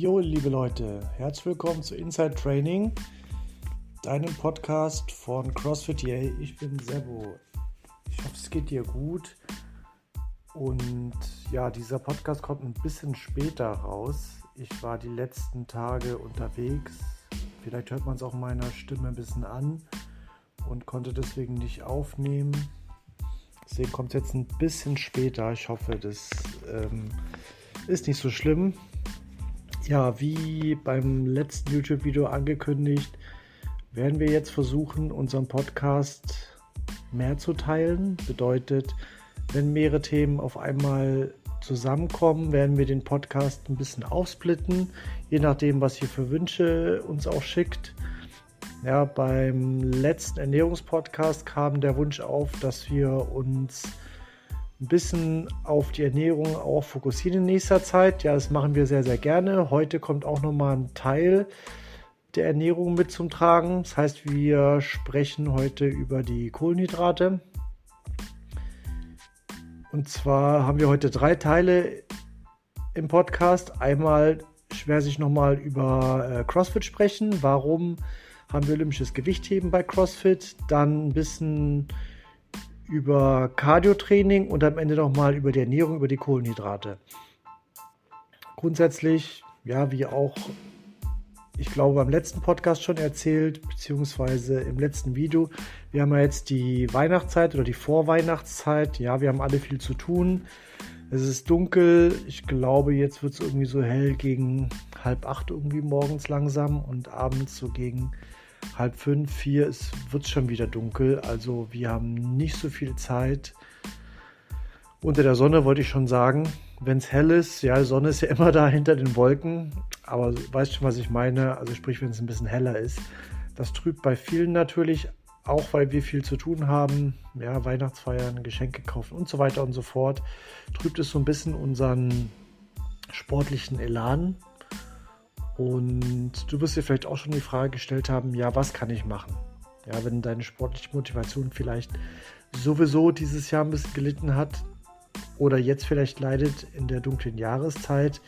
Jo, liebe Leute, herzlich willkommen zu Inside Training, deinem Podcast von CrossFit Yay. Ich bin Sebo. Ich hoffe, es geht dir gut. Und ja, dieser Podcast kommt ein bisschen später raus. Ich war die letzten Tage unterwegs. Vielleicht hört man es auch meiner Stimme ein bisschen an und konnte deswegen nicht aufnehmen. Deswegen kommt es jetzt ein bisschen später. Ich hoffe, das ähm, ist nicht so schlimm. Ja, wie beim letzten YouTube-Video angekündigt, werden wir jetzt versuchen, unseren Podcast mehr zu teilen. Bedeutet, wenn mehrere Themen auf einmal zusammenkommen, werden wir den Podcast ein bisschen aufsplitten, je nachdem, was ihr für Wünsche uns auch schickt. Ja, beim letzten Ernährungspodcast kam der Wunsch auf, dass wir uns ein bisschen auf die Ernährung auch fokussieren in nächster Zeit. Ja, das machen wir sehr, sehr gerne. Heute kommt auch nochmal ein Teil der Ernährung mit zum Tragen. Das heißt, wir sprechen heute über die Kohlenhydrate. Und zwar haben wir heute drei Teile im Podcast. Einmal schwer sich nochmal über äh, CrossFit sprechen. Warum haben wir olympisches Gewichtheben bei CrossFit? Dann ein bisschen über Cardio-Training und am Ende nochmal über die Ernährung, über die Kohlenhydrate. Grundsätzlich, ja, wie auch, ich glaube, beim letzten Podcast schon erzählt, beziehungsweise im letzten Video, wir haben ja jetzt die Weihnachtszeit oder die Vorweihnachtszeit. Ja, wir haben alle viel zu tun. Es ist dunkel. Ich glaube, jetzt wird es irgendwie so hell gegen halb acht irgendwie morgens langsam und abends so gegen halb fünf, vier wird es schon wieder dunkel. Also wir haben nicht so viel Zeit. Unter der Sonne wollte ich schon sagen, wenn es hell ist, ja, die Sonne ist ja immer da hinter den Wolken, aber weißt schon, was ich meine? Also sprich, wenn es ein bisschen heller ist. Das trübt bei vielen natürlich, auch weil wir viel zu tun haben, ja, Weihnachtsfeiern, Geschenke kaufen und so weiter und so fort, trübt es so ein bisschen unseren sportlichen Elan. Und du wirst dir vielleicht auch schon die Frage gestellt haben, ja, was kann ich machen? Ja, wenn deine sportliche Motivation vielleicht sowieso dieses Jahr ein bisschen gelitten hat oder jetzt vielleicht leidet in der dunklen Jahreszeit,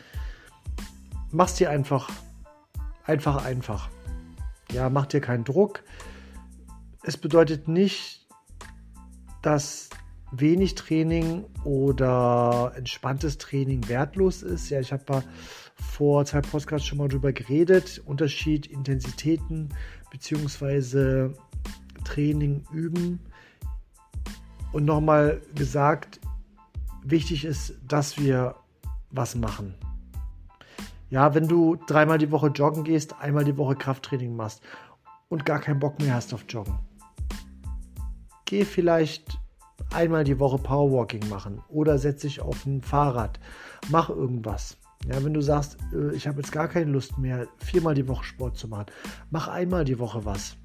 mach's dir einfach, einfach, einfach. Ja, mach dir keinen Druck. Es bedeutet nicht, dass wenig Training oder entspanntes Training wertlos ist. Ja, ich habe vor zwei Podcasts schon mal drüber geredet. Unterschied Intensitäten bzw. Training üben. Und nochmal gesagt, wichtig ist, dass wir was machen. Ja, wenn du dreimal die Woche joggen gehst, einmal die Woche Krafttraining machst und gar keinen Bock mehr hast auf Joggen, geh vielleicht einmal die Woche Powerwalking machen oder setz dich auf ein Fahrrad, mach irgendwas. Ja, wenn du sagst, äh, ich habe jetzt gar keine Lust mehr, viermal die Woche Sport zu machen, mach einmal die Woche was.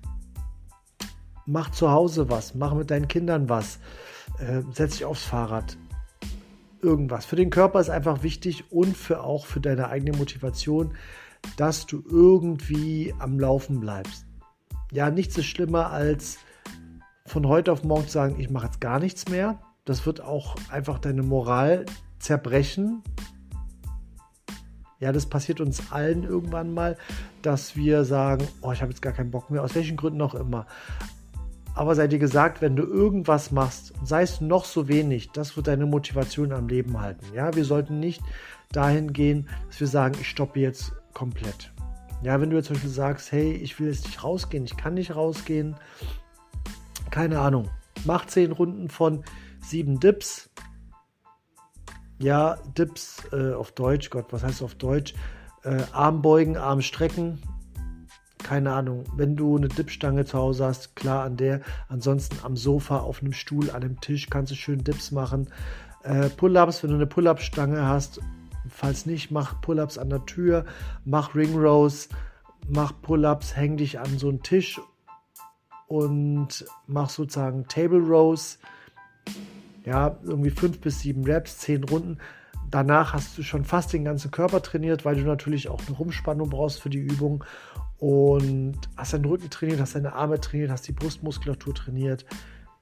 Mach zu Hause was, mach mit deinen Kindern was, äh, setz dich aufs Fahrrad. Irgendwas. Für den Körper ist einfach wichtig und für auch für deine eigene Motivation, dass du irgendwie am Laufen bleibst. Ja, nichts ist schlimmer als von heute auf morgen zu sagen, ich mache jetzt gar nichts mehr. Das wird auch einfach deine Moral zerbrechen, ja, das passiert uns allen irgendwann mal, dass wir sagen, oh, ich habe jetzt gar keinen Bock mehr, aus welchen Gründen auch immer. Aber sei dir gesagt, wenn du irgendwas machst, sei es noch so wenig, das wird deine Motivation am Leben halten. Ja, wir sollten nicht dahin gehen, dass wir sagen, ich stoppe jetzt komplett. Ja, wenn du jetzt zum Beispiel sagst, hey, ich will jetzt nicht rausgehen, ich kann nicht rausgehen, keine Ahnung, mach zehn Runden von sieben Dips, ja, Dips äh, auf Deutsch, Gott, was heißt auf Deutsch? Äh, Arm beugen, Arm strecken. Keine Ahnung. Wenn du eine Dipstange zu Hause hast, klar an der. Ansonsten am Sofa, auf einem Stuhl, an einem Tisch kannst du schön Dips machen. Äh, Pull-ups, wenn du eine Pull-up-Stange hast. Falls nicht, mach Pull-ups an der Tür, mach Ring Rows, mach Pull-ups, häng dich an so einen Tisch und mach sozusagen Table Rows ja, irgendwie fünf bis sieben Reps, zehn Runden. Danach hast du schon fast den ganzen Körper trainiert, weil du natürlich auch eine Rumspannung brauchst für die Übung. Und hast deinen Rücken trainiert, hast deine Arme trainiert, hast die Brustmuskulatur trainiert.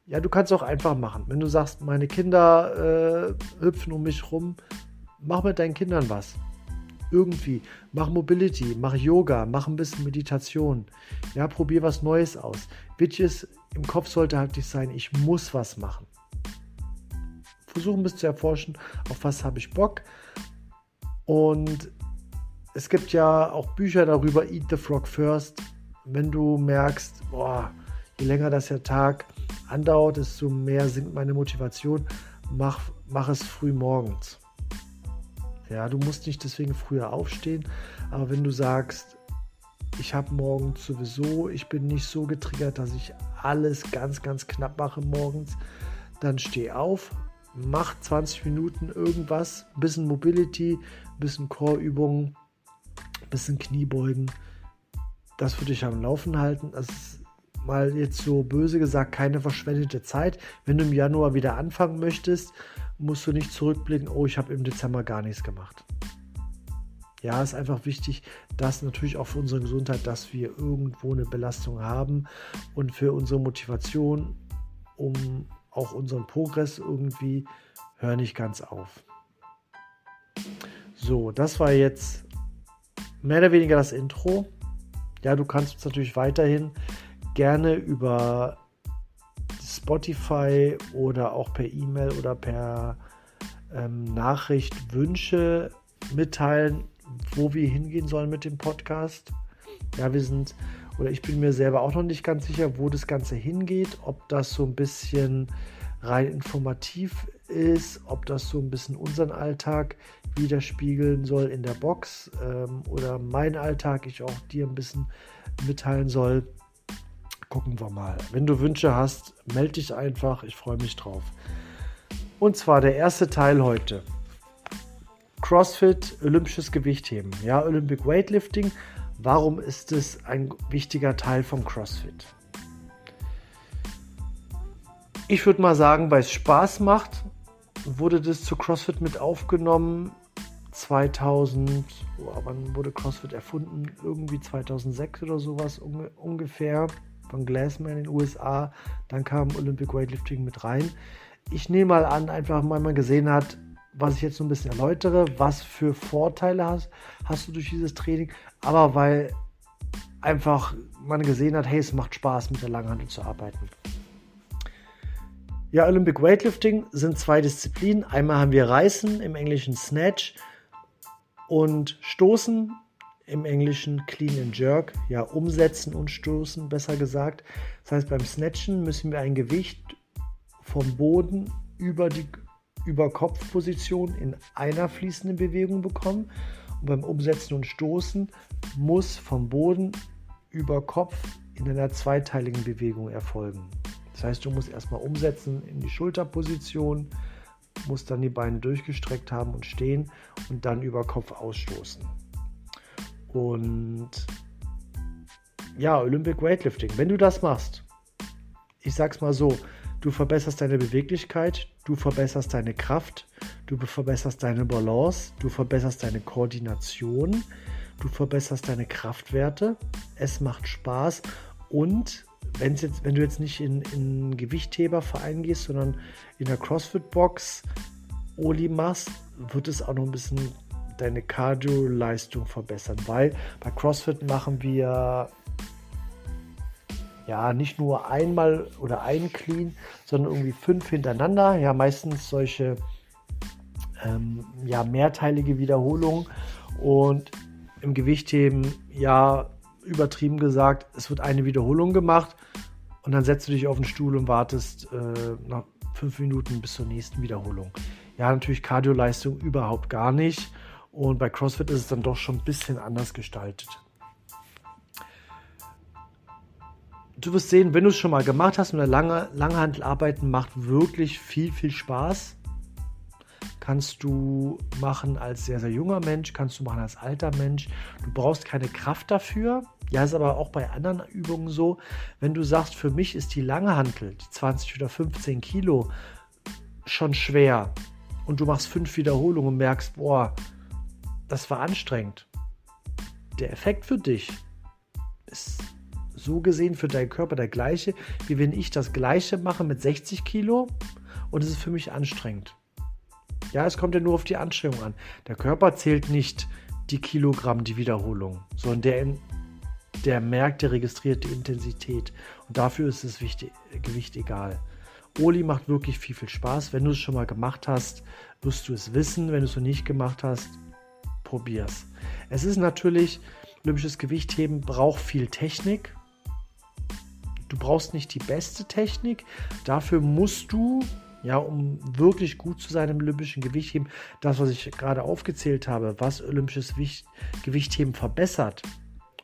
Ja, du kannst auch einfach machen. Wenn du sagst, meine Kinder äh, hüpfen um mich rum, mach mit deinen Kindern was. Irgendwie. Mach Mobility, mach Yoga, mach ein bisschen Meditation. Ja, probier was Neues aus. Wichtig im Kopf sollte halt nicht sein, ich muss was machen. Versuchen ein bisschen zu erforschen, auf was habe ich Bock. Und es gibt ja auch Bücher darüber, Eat the Frog First. Wenn du merkst, boah, je länger das der Tag andauert, desto mehr sinkt meine Motivation, mach, mach es früh morgens. Ja, du musst nicht deswegen früher aufstehen, aber wenn du sagst, ich habe morgens sowieso, ich bin nicht so getriggert, dass ich alles ganz, ganz knapp mache morgens, dann steh auf, mach 20 Minuten irgendwas, bisschen Mobility, bisschen Core-Übungen, bisschen Kniebeugen. Das würde ich am Laufen halten. Das ist mal jetzt so böse gesagt keine verschwendete Zeit. Wenn du im Januar wieder anfangen möchtest, musst du nicht zurückblicken, oh, ich habe im Dezember gar nichts gemacht. Ja, ist einfach wichtig, dass natürlich auch für unsere Gesundheit, dass wir irgendwo eine Belastung haben und für unsere Motivation, um auch unseren Progress irgendwie, hör nicht ganz auf. So, das war jetzt mehr oder weniger das Intro. Ja, du kannst uns natürlich weiterhin gerne über Spotify oder auch per E-Mail oder per ähm, Nachricht Wünsche mitteilen, wo wir hingehen sollen mit dem Podcast. Ja, wir sind, oder ich bin mir selber auch noch nicht ganz sicher, wo das Ganze hingeht, ob das so ein bisschen rein informativ ist, ob das so ein bisschen unseren Alltag widerspiegeln soll in der Box ähm, oder mein Alltag, ich auch dir ein bisschen mitteilen soll. Gucken wir mal. Wenn du Wünsche hast, melde dich einfach. Ich freue mich drauf. Und zwar der erste Teil heute. CrossFit, olympisches Gewichtheben. Ja, Olympic Weightlifting. Warum ist es ein wichtiger Teil von CrossFit? Ich würde mal sagen, weil es Spaß macht, wurde das zu CrossFit mit aufgenommen. 2000, oh, wann wurde CrossFit erfunden? Irgendwie 2006 oder sowas ungefähr von Glassman in den USA. Dann kam Olympic Weightlifting mit rein. Ich nehme mal an, einfach weil man gesehen hat, was ich jetzt so ein bisschen erläutere, was für Vorteile hast, hast du durch dieses Training, aber weil einfach man gesehen hat, hey, es macht Spaß, mit der Langhandel zu arbeiten. Ja, Olympic Weightlifting sind zwei Disziplinen. Einmal haben wir Reißen, im Englischen Snatch und Stoßen im Englischen Clean and Jerk, ja, umsetzen und stoßen, besser gesagt. Das heißt, beim Snatchen müssen wir ein Gewicht vom Boden über die über Kopfposition in einer fließenden Bewegung bekommen. Und beim Umsetzen und Stoßen muss vom Boden über Kopf in einer zweiteiligen Bewegung erfolgen. Das heißt, du musst erstmal umsetzen in die Schulterposition, musst dann die Beine durchgestreckt haben und stehen und dann über Kopf ausstoßen. Und ja, Olympic Weightlifting, wenn du das machst, ich sag's mal so, du verbesserst deine Beweglichkeit, du verbesserst deine Kraft, du verbesserst deine Balance, du verbesserst deine Koordination, du verbesserst deine Kraftwerte, es macht Spaß. Und wenn's jetzt, wenn du jetzt nicht in, in Gewichtheberverein gehst, sondern in der CrossFit-Box Oli machst, wird es auch noch ein bisschen deine Cardio-Leistung verbessern, weil bei CrossFit machen wir ja nicht nur einmal oder ein Clean, sondern irgendwie fünf hintereinander. Ja, meistens solche ähm, ja, mehrteilige Wiederholungen und im Gewichtheben ja übertrieben gesagt, es wird eine Wiederholung gemacht und dann setzt du dich auf den Stuhl und wartest äh, nach fünf Minuten bis zur nächsten Wiederholung. Ja, natürlich Kardioleistung überhaupt gar nicht. Und bei CrossFit ist es dann doch schon ein bisschen anders gestaltet. Du wirst sehen, wenn du es schon mal gemacht hast und eine lange Langhandelarbeiten macht wirklich viel, viel Spaß. Kannst du machen als sehr, sehr junger Mensch, kannst du machen als alter Mensch. Du brauchst keine Kraft dafür. Ja, ist aber auch bei anderen Übungen so. Wenn du sagst, für mich ist die Langhantel, die 20 oder 15 Kilo, schon schwer und du machst fünf Wiederholungen und merkst, boah, das war anstrengend. Der Effekt für dich ist so gesehen für deinen Körper der gleiche, wie wenn ich das gleiche mache mit 60 Kilo und es ist für mich anstrengend. Ja, es kommt ja nur auf die Anstrengung an. Der Körper zählt nicht die Kilogramm, die Wiederholung, sondern der, der merkt, der registriert die Intensität. Und dafür ist das Gewicht egal. Oli macht wirklich viel, viel Spaß. Wenn du es schon mal gemacht hast, wirst du es wissen. Wenn du es noch nicht gemacht hast, probier's. Es ist natürlich, olympisches Gewichtheben braucht viel Technik. Du brauchst nicht die beste Technik. Dafür musst du, ja, um wirklich gut zu sein im olympischen Gewichtheben, das, was ich gerade aufgezählt habe, was olympisches Gewichtheben verbessert,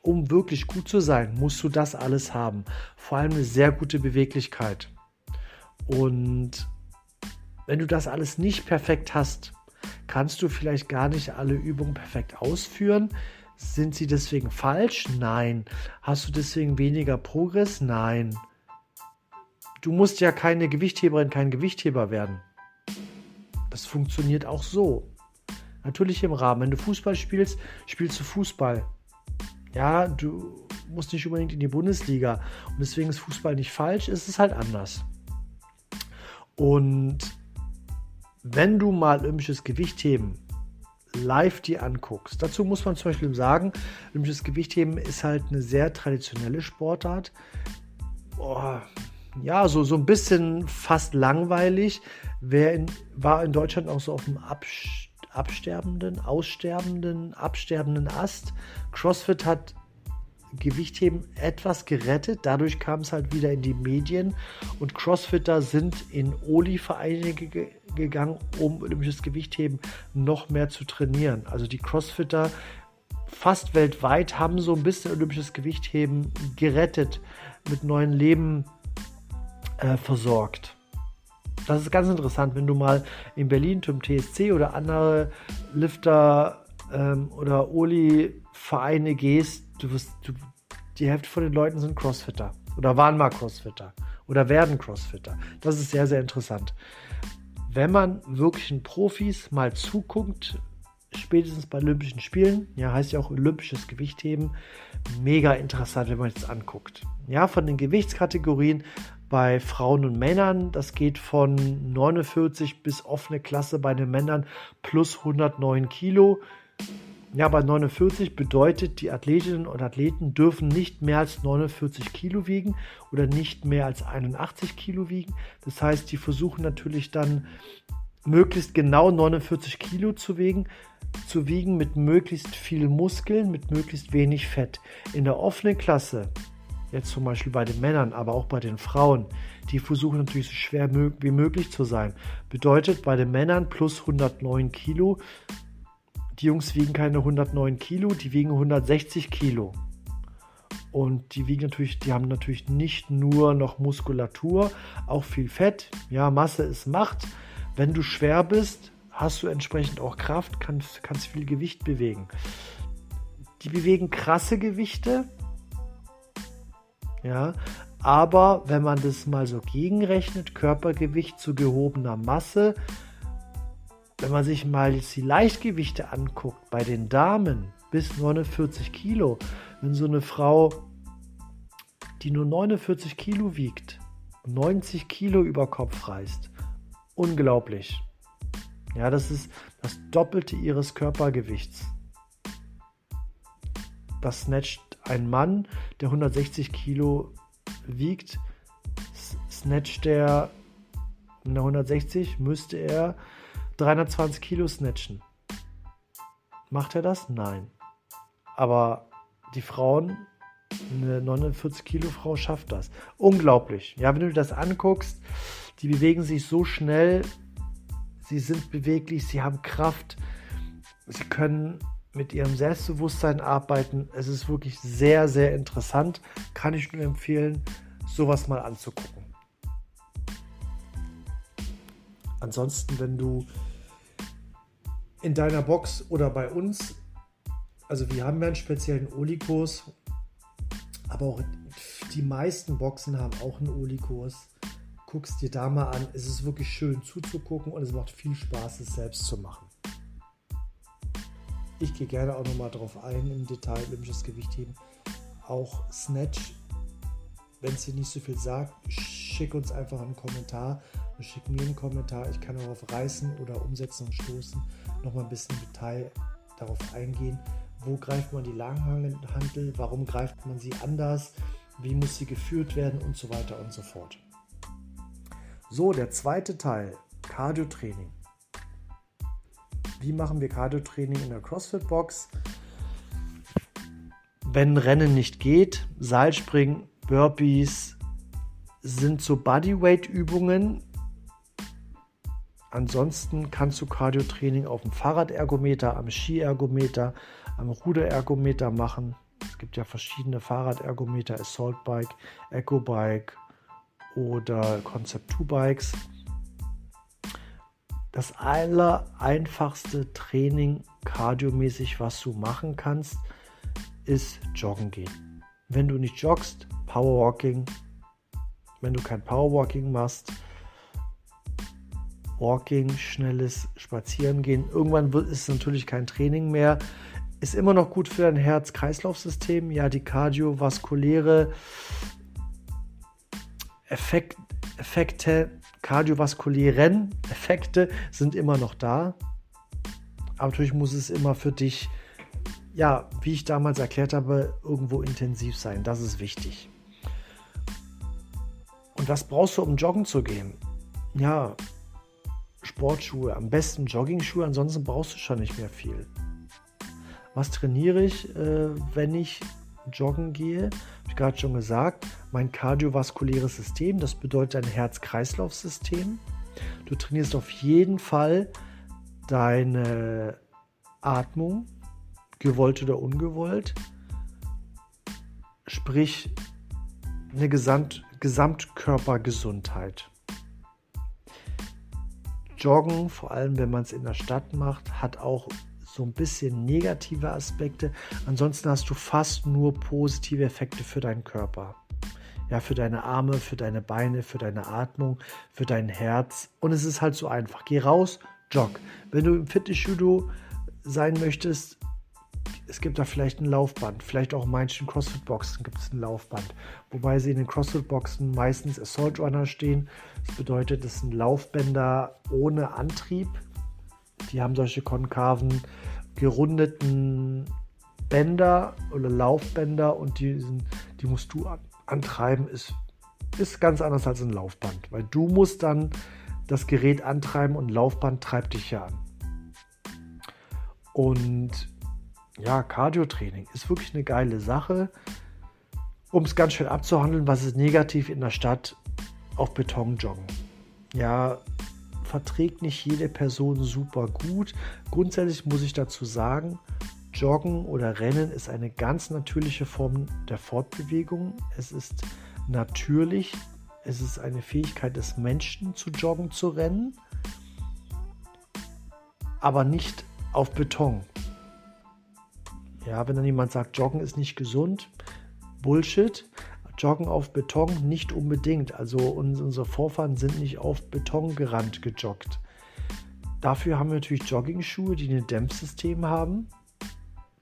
um wirklich gut zu sein, musst du das alles haben. Vor allem eine sehr gute Beweglichkeit. Und wenn du das alles nicht perfekt hast, kannst du vielleicht gar nicht alle Übungen perfekt ausführen. Sind sie deswegen falsch? Nein. Hast du deswegen weniger Progress? Nein. Du musst ja keine Gewichtheberin, kein Gewichtheber werden. Das funktioniert auch so. Natürlich im Rahmen. Wenn du Fußball spielst, spielst du Fußball. Ja, du musst nicht unbedingt in die Bundesliga. Und deswegen ist Fußball nicht falsch, ist es halt anders. Und wenn du mal olympisches Gewichtheben live dir anguckst. Dazu muss man zum Beispiel sagen, olympisches Gewichtheben ist halt eine sehr traditionelle Sportart. Oh, ja, so, so ein bisschen fast langweilig. Wer in, war in Deutschland auch so auf dem absterbenden, aussterbenden, absterbenden Ast. CrossFit hat Gewichtheben etwas gerettet. Dadurch kam es halt wieder in die Medien und Crossfitter sind in Oli-Vereine ge gegangen, um olympisches Gewichtheben noch mehr zu trainieren. Also die Crossfitter fast weltweit haben so ein bisschen olympisches Gewichtheben gerettet, mit neuen Leben äh, versorgt. Das ist ganz interessant, wenn du mal in Berlin zum TSC oder andere Lifter ähm, oder Oli-Vereine gehst, du wirst, du, die Hälfte von den Leuten sind Crossfitter oder waren mal Crossfitter oder werden Crossfitter. Das ist sehr, sehr interessant. Wenn man wirklichen Profis mal zuguckt, spätestens bei Olympischen Spielen, ja, heißt ja auch olympisches Gewichtheben, mega interessant, wenn man es anguckt. Ja, von den Gewichtskategorien bei Frauen und Männern, das geht von 49 bis offene Klasse bei den Männern plus 109 Kilo ja, bei 49 bedeutet, die Athletinnen und Athleten dürfen nicht mehr als 49 Kilo wiegen oder nicht mehr als 81 Kilo wiegen. Das heißt, die versuchen natürlich dann möglichst genau 49 Kilo zu wiegen, zu wiegen mit möglichst viel Muskeln, mit möglichst wenig Fett. In der offenen Klasse, jetzt zum Beispiel bei den Männern, aber auch bei den Frauen, die versuchen natürlich so schwer wie möglich zu sein. Bedeutet bei den Männern plus 109 Kilo die Jungs wiegen keine 109 Kilo, die wiegen 160 Kilo. Und die wiegen natürlich, die haben natürlich nicht nur noch Muskulatur, auch viel Fett. Ja, Masse ist Macht. Wenn du schwer bist, hast du entsprechend auch Kraft, kannst, kannst viel Gewicht bewegen. Die bewegen krasse Gewichte. Ja, aber wenn man das mal so gegenrechnet, Körpergewicht zu gehobener Masse, wenn man sich mal jetzt die Leichtgewichte anguckt, bei den Damen bis 49 Kilo, wenn so eine Frau, die nur 49 Kilo wiegt, 90 Kilo über Kopf reißt, unglaublich. Ja, das ist das Doppelte ihres Körpergewichts. Das snatcht ein Mann, der 160 Kilo wiegt, snatcht in der 160 müsste er 320 Kilo snatchen. Macht er das? Nein. Aber die Frauen, eine 49 Kilo Frau schafft das. Unglaublich. Ja, wenn du das anguckst, die bewegen sich so schnell, sie sind beweglich, sie haben Kraft, sie können mit ihrem Selbstbewusstsein arbeiten. Es ist wirklich sehr, sehr interessant. Kann ich nur empfehlen, sowas mal anzugucken. Ansonsten, wenn du in deiner Box oder bei uns. Also wir haben ja einen speziellen Oli-Kurs, aber auch die meisten Boxen haben auch einen Oli-Kurs. Guckst dir da mal an. Es ist wirklich schön zuzugucken und es macht viel Spaß, es selbst zu machen. Ich gehe gerne auch nochmal drauf ein im Detail, olympisches Gewichtheben. Auch Snatch, wenn es dir nicht so viel sagt, schick uns einfach einen Kommentar. Schick mir einen Kommentar. Ich kann darauf reißen oder umsetzen und stoßen nochmal ein bisschen Detail darauf eingehen, wo greift man die Langhantel, warum greift man sie anders, wie muss sie geführt werden und so weiter und so fort. So, der zweite Teil, Cardio-Training. Wie machen wir Cardio-Training in der CrossFit-Box? Wenn Rennen nicht geht, Seilspringen, Burpees sind so Bodyweight-Übungen. Ansonsten kannst du Cardio-Training auf dem Fahrradergometer, am Skiergometer, am Ruderergometer machen. Es gibt ja verschiedene Fahrradergometer, Assault Bike, Echo Bike oder Concept 2 Bikes. Das aller einfachste Training kardiomäßig, was du machen kannst, ist Joggen gehen. Wenn du nicht joggst, Powerwalking. Wenn du kein Powerwalking machst, Walking, schnelles Spazierengehen. Irgendwann wird es natürlich kein Training mehr. Ist immer noch gut für dein Herz-Kreislauf-System. Ja, die kardiovaskuläre Effekt, Effekte, kardiovaskulären Effekte sind immer noch da. Aber natürlich muss es immer für dich, ja, wie ich damals erklärt habe, irgendwo intensiv sein. Das ist wichtig. Und was brauchst du, um joggen zu gehen? Ja, Sportschuhe, am besten Joggingschuhe, ansonsten brauchst du schon nicht mehr viel. Was trainiere ich, äh, wenn ich joggen gehe? Habe ich gerade schon gesagt, mein kardiovaskuläres System, das bedeutet dein Herz-Kreislauf-System. Du trainierst auf jeden Fall deine Atmung, gewollt oder ungewollt. Sprich, eine Gesamt Gesamtkörpergesundheit. Joggen, vor allem wenn man es in der Stadt macht, hat auch so ein bisschen negative Aspekte. Ansonsten hast du fast nur positive Effekte für deinen Körper. Ja, für deine Arme, für deine Beine, für deine Atmung, für dein Herz. Und es ist halt so einfach. Geh raus, jogg. Wenn du im Fitnessstudio sein möchtest, es gibt da vielleicht ein Laufband, vielleicht auch in manchen CrossFit-Boxen gibt es ein Laufband, wobei sie in den CrossFit-Boxen meistens Assault Runner stehen. Das bedeutet, es sind Laufbänder ohne Antrieb. Die haben solche konkaven, gerundeten Bänder oder Laufbänder und die, sind, die musst du antreiben. Ist, ist ganz anders als ein Laufband, weil du musst dann das Gerät antreiben und Laufband treibt dich ja an. Und ja, Cardio-Training ist wirklich eine geile Sache. Um es ganz schnell abzuhandeln, was ist negativ in der Stadt auf Beton joggen? Ja, verträgt nicht jede Person super gut. Grundsätzlich muss ich dazu sagen, Joggen oder Rennen ist eine ganz natürliche Form der Fortbewegung. Es ist natürlich, es ist eine Fähigkeit des Menschen zu joggen, zu rennen, aber nicht auf Beton. Ja, wenn dann jemand sagt, Joggen ist nicht gesund, Bullshit. Joggen auf Beton nicht unbedingt. Also unsere Vorfahren sind nicht auf Beton gerannt gejoggt. Dafür haben wir natürlich Jogging-Schuhe, die ein Dämpfsystem haben.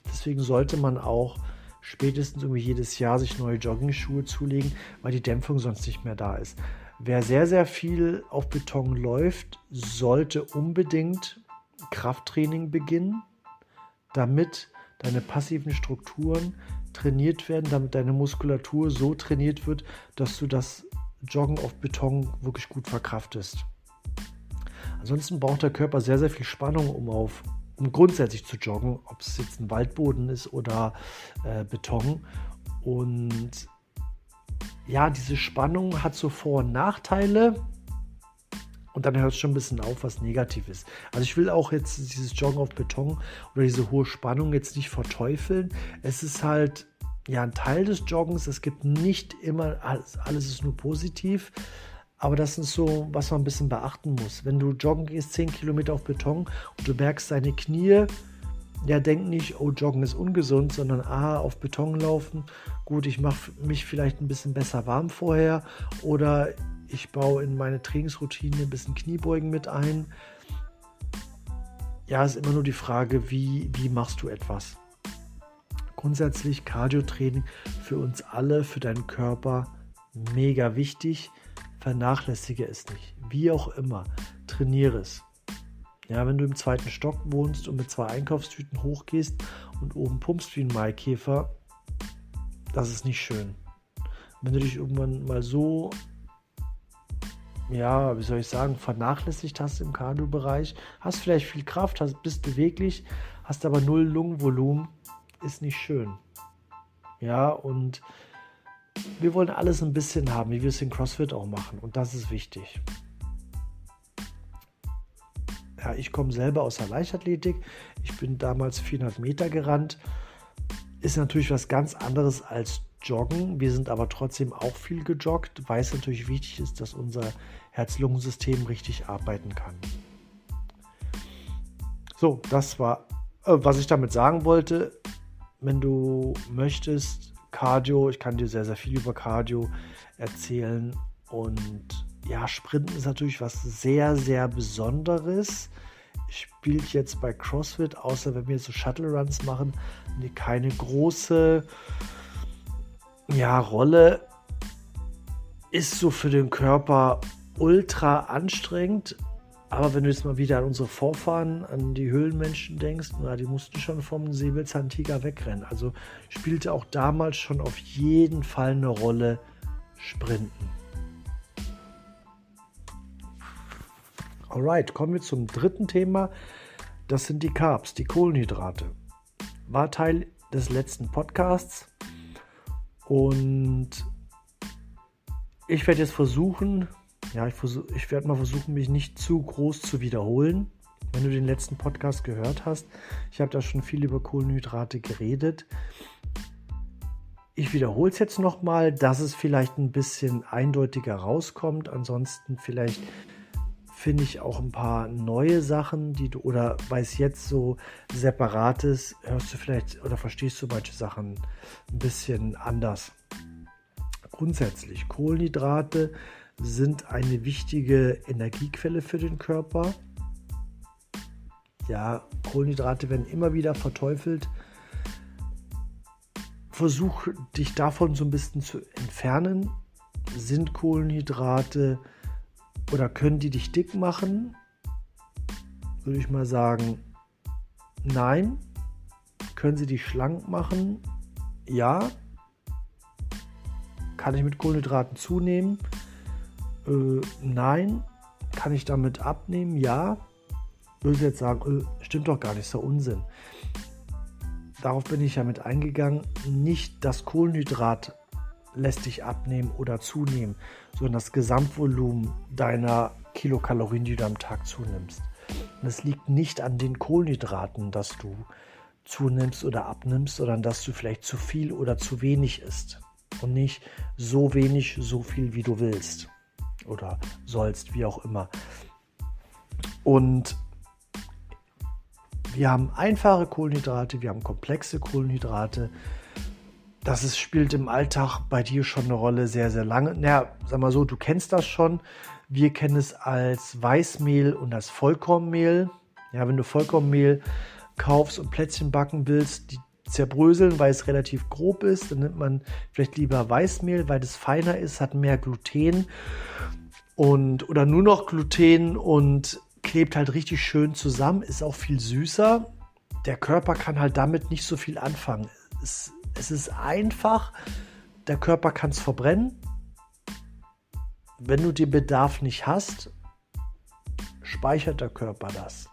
Deswegen sollte man auch spätestens irgendwie jedes Jahr sich neue Jogging-Schuhe zulegen, weil die Dämpfung sonst nicht mehr da ist. Wer sehr, sehr viel auf Beton läuft, sollte unbedingt Krafttraining beginnen, damit deine passiven Strukturen trainiert werden, damit deine Muskulatur so trainiert wird, dass du das Joggen auf Beton wirklich gut verkraftest. Ansonsten braucht der Körper sehr, sehr viel Spannung, um auf um grundsätzlich zu joggen, ob es jetzt ein Waldboden ist oder äh, Beton. Und ja, diese Spannung hat so Vor- und Nachteile. Und dann hört es schon ein bisschen auf, was negativ ist. Also ich will auch jetzt dieses Joggen auf Beton oder diese hohe Spannung jetzt nicht verteufeln. Es ist halt ja ein Teil des Joggens. Es gibt nicht immer, alles, alles ist nur positiv. Aber das ist so, was man ein bisschen beachten muss. Wenn du joggen gehst, 10 Kilometer auf Beton und du merkst deine Knie, ja, denk nicht, oh, Joggen ist ungesund, sondern ah, auf Beton laufen. Gut, ich mache mich vielleicht ein bisschen besser warm vorher oder ich baue in meine Trainingsroutine ein bisschen Kniebeugen mit ein. Ja, ist immer nur die Frage, wie, wie machst du etwas? Grundsätzlich Cardio-Training für uns alle, für deinen Körper mega wichtig. Vernachlässige es nicht. Wie auch immer, trainiere es. Ja, wenn du im zweiten Stock wohnst und mit zwei Einkaufstüten hochgehst und oben pumpst wie ein Maikäfer, das ist nicht schön. Wenn du dich irgendwann mal so, ja, wie soll ich sagen, vernachlässigt hast im Cardio-Bereich, hast vielleicht viel Kraft, hast, bist beweglich, hast aber null Lungenvolumen, ist nicht schön. Ja, und wir wollen alles ein bisschen haben, wie wir es in CrossFit auch machen. Und das ist wichtig. Ja, ich komme selber aus der Leichtathletik. Ich bin damals 400 Meter gerannt. Ist natürlich was ganz anderes als Joggen. Wir sind aber trotzdem auch viel gejoggt, weil es natürlich wichtig ist, dass unser Herz-Lungen-System richtig arbeiten kann. So, das war, äh, was ich damit sagen wollte. Wenn du möchtest, Cardio, ich kann dir sehr, sehr viel über Cardio erzählen. Und ja, Sprinten ist natürlich was sehr, sehr Besonderes. Spielt jetzt bei CrossFit, außer wenn wir so Shuttle Runs machen, keine große ja, Rolle. Ist so für den Körper ultra anstrengend, aber wenn du jetzt mal wieder an unsere Vorfahren, an die Höhlenmenschen denkst, na, die mussten schon vom Säbelzahntiger wegrennen. Also spielte auch damals schon auf jeden Fall eine Rolle Sprinten. Alright, kommen wir zum dritten Thema. Das sind die Carbs, die Kohlenhydrate. War Teil des letzten Podcasts und ich werde jetzt versuchen, ja, ich, ich werde mal versuchen, mich nicht zu groß zu wiederholen. Wenn du den letzten Podcast gehört hast, ich habe da schon viel über Kohlenhydrate geredet. Ich wiederhole es jetzt nochmal, dass es vielleicht ein bisschen eindeutiger rauskommt. Ansonsten vielleicht finde ich auch ein paar neue Sachen, die du, oder weil es jetzt so separat ist, hörst du vielleicht oder verstehst du manche Sachen ein bisschen anders. Grundsätzlich, Kohlenhydrate sind eine wichtige Energiequelle für den Körper. Ja, Kohlenhydrate werden immer wieder verteufelt. Versuch dich davon so ein bisschen zu entfernen. Sind Kohlenhydrate oder können die dich dick machen? Würde ich mal sagen, nein. Können sie dich schlank machen? Ja. Kann ich mit Kohlenhydraten zunehmen? Äh, nein. Kann ich damit abnehmen? Ja. Würde jetzt sagen, äh, stimmt doch gar nicht, so Unsinn. Darauf bin ich ja mit eingegangen. Nicht das Kohlenhydrat lässt dich abnehmen oder zunehmen, sondern das Gesamtvolumen deiner Kilokalorien, die du am Tag zunimmst. Und es liegt nicht an den Kohlenhydraten, dass du zunimmst oder abnimmst, sondern dass du vielleicht zu viel oder zu wenig isst. Und nicht so wenig, so viel, wie du willst oder sollst, wie auch immer. Und wir haben einfache Kohlenhydrate, wir haben komplexe Kohlenhydrate. Das ist, spielt im Alltag bei dir schon eine Rolle sehr, sehr lange. Naja, sag mal so, du kennst das schon. Wir kennen es als Weißmehl und als Vollkornmehl. Ja, wenn du Vollkornmehl kaufst und Plätzchen backen willst, die zerbröseln, weil es relativ grob ist, dann nimmt man vielleicht lieber Weißmehl, weil es feiner ist, hat mehr Gluten und oder nur noch Gluten und klebt halt richtig schön zusammen, ist auch viel süßer. Der Körper kann halt damit nicht so viel anfangen. Es, es ist einfach, der Körper kann es verbrennen. Wenn du den Bedarf nicht hast, speichert der Körper das.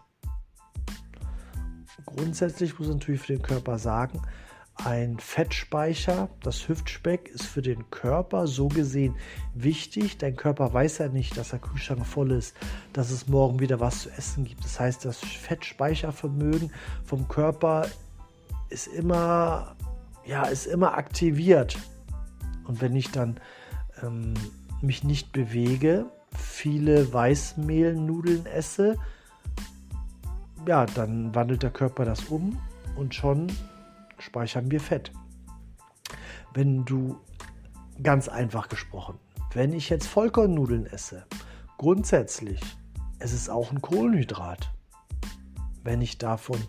Grundsätzlich muss natürlich für den Körper sagen, ein Fettspeicher, das Hüftspeck, ist für den Körper so gesehen wichtig. Dein Körper weiß ja nicht, dass der Kühlschrank voll ist, dass es morgen wieder was zu essen gibt. Das heißt, das Fettspeichervermögen vom Körper ist immer, ja, ist immer aktiviert. Und wenn ich dann ähm, mich nicht bewege, viele Weißmehlnudeln esse, ja, dann wandelt der Körper das um und schon speichern wir Fett. Wenn du, ganz einfach gesprochen, wenn ich jetzt Vollkornnudeln esse, grundsätzlich, es ist auch ein Kohlenhydrat. Wenn ich davon,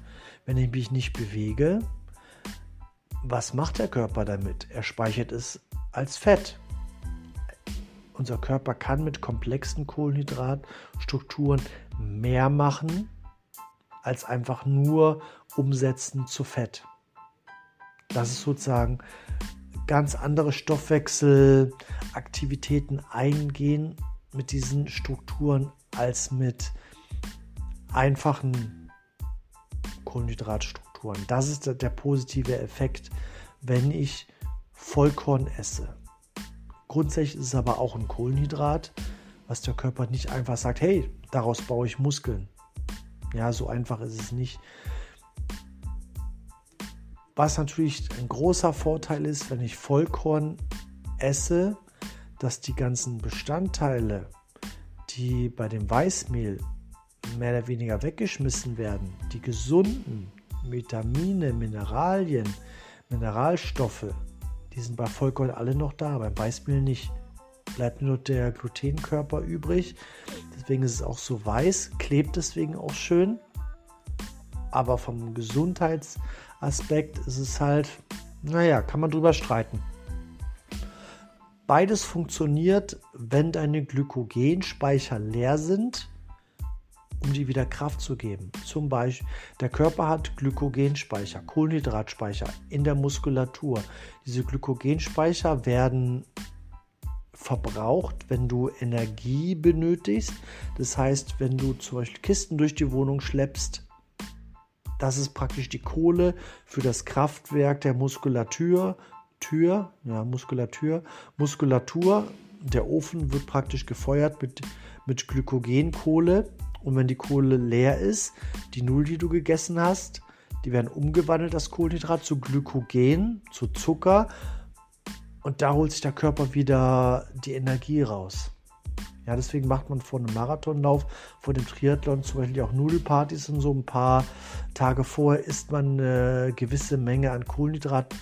wenn ich mich nicht bewege, was macht der Körper damit? Er speichert es als Fett. Unser Körper kann mit komplexen Kohlenhydratstrukturen mehr machen als einfach nur umsetzen zu Fett. Das ist sozusagen ganz andere Stoffwechselaktivitäten eingehen mit diesen Strukturen als mit einfachen Kohlenhydratstrukturen. Das ist der, der positive Effekt, wenn ich Vollkorn esse. Grundsätzlich ist es aber auch ein Kohlenhydrat, was der Körper nicht einfach sagt, hey, daraus baue ich Muskeln. Ja, so einfach ist es nicht. Was natürlich ein großer Vorteil ist, wenn ich Vollkorn esse, dass die ganzen Bestandteile, die bei dem Weißmehl mehr oder weniger weggeschmissen werden, die gesunden Vitamine, Mineralien, Mineralstoffe, die sind bei Vollkorn alle noch da, beim Weißmehl nicht. Bleibt nur der Glutenkörper übrig. Deswegen ist es auch so weiß, klebt deswegen auch schön. Aber vom Gesundheitsaspekt ist es halt, naja, kann man drüber streiten. Beides funktioniert, wenn deine Glykogenspeicher leer sind um dir wieder Kraft zu geben. Zum Beispiel, der Körper hat Glykogenspeicher, Kohlenhydratspeicher in der Muskulatur. Diese Glykogenspeicher werden verbraucht, wenn du Energie benötigst. Das heißt, wenn du zum Beispiel Kisten durch die Wohnung schleppst, das ist praktisch die Kohle für das Kraftwerk der Muskulatur. Tür, ja, Muskulatur, Muskulatur. Der Ofen wird praktisch gefeuert mit, mit Glykogenkohle und wenn die Kohle leer ist, die Null, die du gegessen hast, die werden umgewandelt, das Kohlenhydrat, zu Glykogen, zu Zucker. Und da holt sich der Körper wieder die Energie raus. Ja, deswegen macht man vor einem Marathonlauf, vor dem Triathlon zum Beispiel auch Nudelpartys und so ein paar Tage vorher isst man eine gewisse Menge an Kohlenhydrat,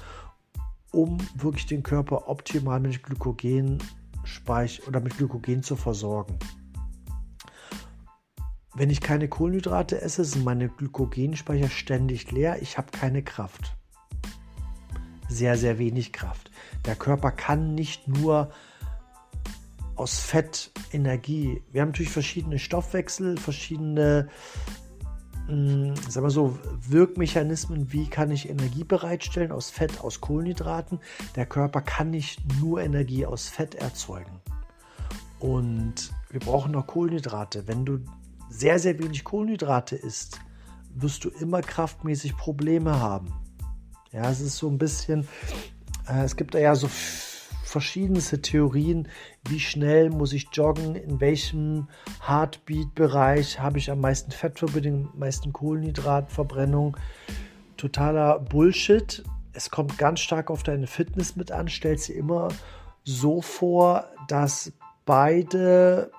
um wirklich den Körper optimal mit Glykogen oder mit Glykogen zu versorgen. Wenn ich keine Kohlenhydrate esse, sind meine Glykogenspeicher ständig leer. Ich habe keine Kraft. Sehr, sehr wenig Kraft. Der Körper kann nicht nur aus Fett Energie. Wir haben natürlich verschiedene Stoffwechsel, verschiedene hm, sagen wir so, Wirkmechanismen, wie kann ich Energie bereitstellen aus Fett, aus Kohlenhydraten. Der Körper kann nicht nur Energie aus Fett erzeugen. Und wir brauchen noch Kohlenhydrate. Wenn du sehr, sehr wenig Kohlenhydrate isst, wirst du immer kraftmäßig Probleme haben. Ja, es ist so ein bisschen, äh, es gibt da ja so verschiedenste Theorien, wie schnell muss ich joggen, in welchem Heartbeat-Bereich habe ich am meisten Fettverbindung, am meisten Kohlenhydratverbrennung. Totaler Bullshit. Es kommt ganz stark auf deine Fitness mit an. Stell dir immer so vor, dass beide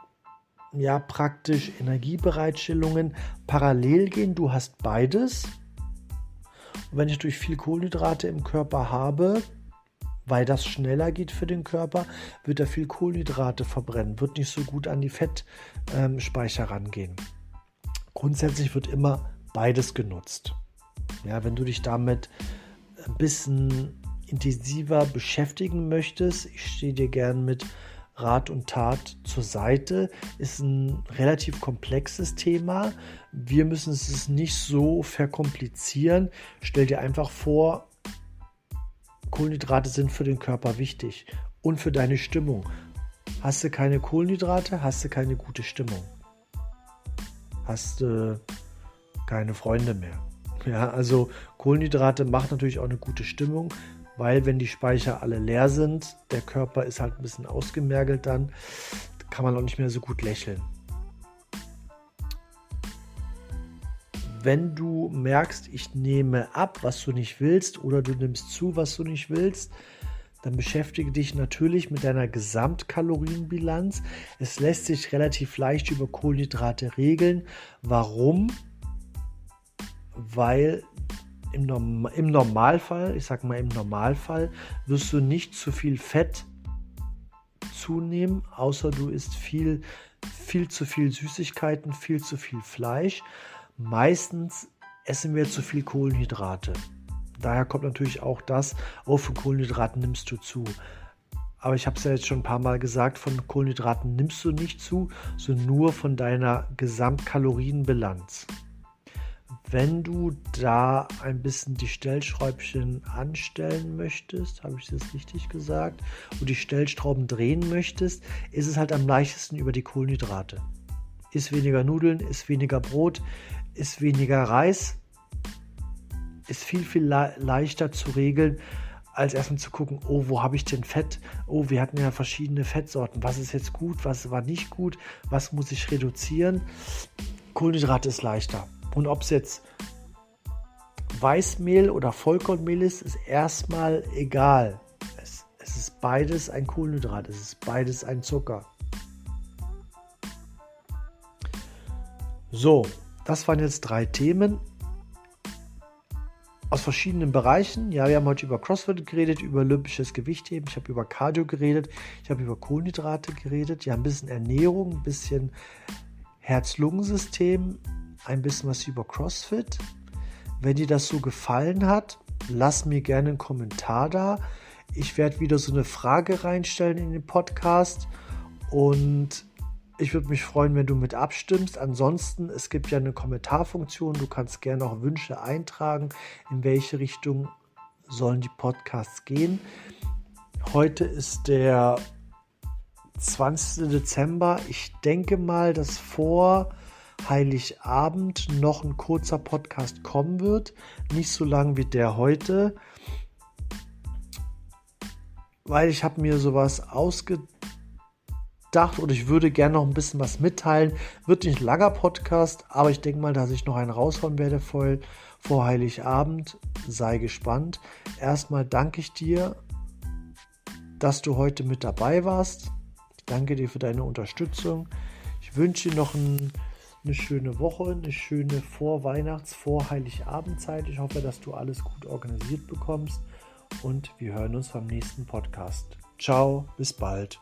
ja praktisch Energiebereitstellungen parallel gehen. Du hast beides. Und wenn ich durch viel Kohlenhydrate im Körper habe, weil das schneller geht für den Körper, wird er viel Kohlenhydrate verbrennen, wird nicht so gut an die Fettspeicher ähm, rangehen. Grundsätzlich wird immer beides genutzt. Ja, wenn du dich damit ein bisschen intensiver beschäftigen möchtest, ich stehe dir gern mit Rat und Tat zur Seite. Ist ein relativ komplexes Thema. Wir müssen es nicht so verkomplizieren. Stell dir einfach vor, Kohlenhydrate sind für den Körper wichtig und für deine Stimmung. Hast du keine Kohlenhydrate, hast du keine gute Stimmung. Hast du keine Freunde mehr. Ja, also Kohlenhydrate macht natürlich auch eine gute Stimmung weil wenn die Speicher alle leer sind, der Körper ist halt ein bisschen ausgemergelt dann, kann man auch nicht mehr so gut lächeln. Wenn du merkst, ich nehme ab, was du nicht willst, oder du nimmst zu, was du nicht willst, dann beschäftige dich natürlich mit deiner Gesamtkalorienbilanz. Es lässt sich relativ leicht über Kohlenhydrate regeln. Warum? Weil im, Norm im Normalfall, ich sag mal im Normalfall, wirst du nicht zu viel Fett zunehmen, außer du isst viel, viel zu viel Süßigkeiten, viel zu viel Fleisch. Meistens essen wir zu viel Kohlenhydrate. Daher kommt natürlich auch das, oh, von Kohlenhydraten nimmst du zu. Aber ich habe es ja jetzt schon ein paar Mal gesagt, von Kohlenhydraten nimmst du nicht zu, sondern nur von deiner Gesamtkalorienbilanz Wenn du da ein bisschen die Stellschräubchen anstellen möchtest, habe ich das richtig gesagt, und die Stellschrauben drehen möchtest, ist es halt am leichtesten über die Kohlenhydrate. Ist weniger Nudeln, ist weniger Brot, ist weniger Reis, ist viel, viel le leichter zu regeln, als erstmal zu gucken, oh, wo habe ich denn Fett? Oh, wir hatten ja verschiedene Fettsorten. Was ist jetzt gut, was war nicht gut, was muss ich reduzieren? Kohlenhydrate ist leichter. Und ob es jetzt Weißmehl oder Vollkornmehl ist, ist erstmal egal. Es, es ist beides ein Kohlenhydrat, es ist beides ein Zucker. So, das waren jetzt drei Themen aus verschiedenen Bereichen. Ja, wir haben heute über CrossFit geredet, über olympisches Gewichtheben, ich habe über Cardio geredet, ich habe über Kohlenhydrate geredet, ja, ein bisschen Ernährung, ein bisschen Herz-Lungen-System, ein bisschen was über CrossFit. Wenn dir das so gefallen hat, lass mir gerne einen Kommentar da. Ich werde wieder so eine Frage reinstellen in den Podcast und ich würde mich freuen, wenn du mit abstimmst. Ansonsten, es gibt ja eine Kommentarfunktion. Du kannst gerne auch Wünsche eintragen, in welche Richtung sollen die Podcasts gehen. Heute ist der 20. Dezember. Ich denke mal, dass vor Heiligabend noch ein kurzer Podcast kommen wird. Nicht so lang wie der heute. Weil ich habe mir sowas ausgedacht und ich würde gerne noch ein bisschen was mitteilen. Wird nicht ein langer Podcast, aber ich denke mal, dass ich noch einen raushauen werde vor, vor Heiligabend. Sei gespannt. Erstmal danke ich dir, dass du heute mit dabei warst. Ich danke dir für deine Unterstützung. Ich wünsche dir noch ein, eine schöne Woche, eine schöne Vorweihnachts-, Vor-Heiligabendzeit. Ich hoffe, dass du alles gut organisiert bekommst und wir hören uns beim nächsten Podcast. Ciao, bis bald.